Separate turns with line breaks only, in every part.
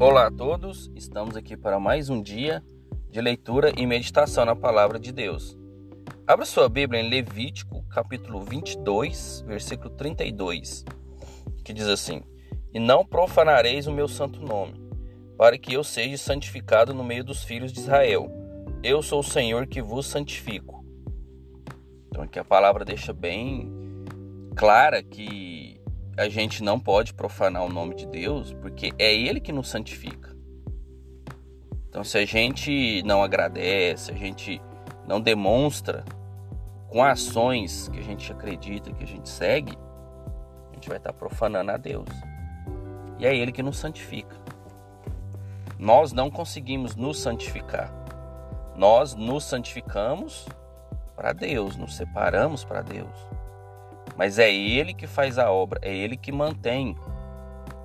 Olá a todos, estamos aqui para mais um dia de leitura e meditação na palavra de Deus. Abra sua Bíblia em Levítico, capítulo 22, versículo 32, que diz assim: E não profanareis o meu santo nome, para que eu seja santificado no meio dos filhos de Israel. Eu sou o Senhor que vos santifico. Então aqui a palavra deixa bem clara que a gente não pode profanar o nome de Deus, porque é Ele que nos santifica. Então, se a gente não agradece, a gente não demonstra com ações que a gente acredita, que a gente segue, a gente vai estar profanando a Deus. E é Ele que nos santifica. Nós não conseguimos nos santificar. Nós nos santificamos para Deus, nos separamos para Deus. Mas é Ele que faz a obra, é Ele que mantém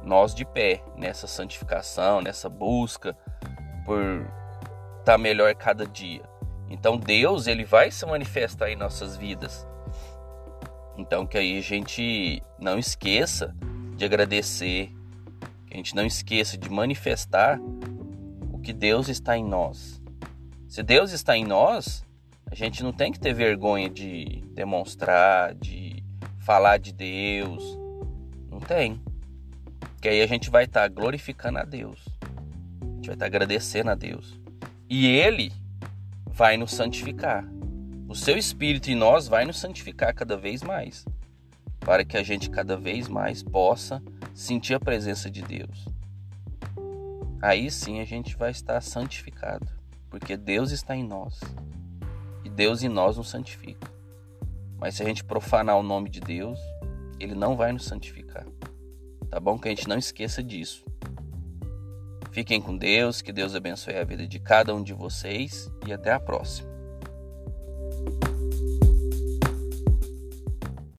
nós de pé nessa santificação, nessa busca por estar tá melhor cada dia. Então Deus ele vai se manifestar em nossas vidas. Então que aí a gente não esqueça de agradecer, que a gente não esqueça de manifestar o que Deus está em nós. Se Deus está em nós, a gente não tem que ter vergonha de demonstrar, de falar de Deus. Não tem. Que aí a gente vai estar tá glorificando a Deus. A gente vai estar tá agradecendo a Deus. E Ele vai nos santificar. O seu Espírito em nós vai nos santificar cada vez mais. Para que a gente cada vez mais possa sentir a presença de Deus. Aí sim a gente vai estar santificado. Porque Deus está em nós. E Deus em nós nos santifica. Mas se a gente profanar o nome de Deus, ele não vai nos santificar. Tá bom? Que a gente não esqueça disso. Fiquem com Deus, que Deus abençoe a vida de cada um de vocês e até a próxima.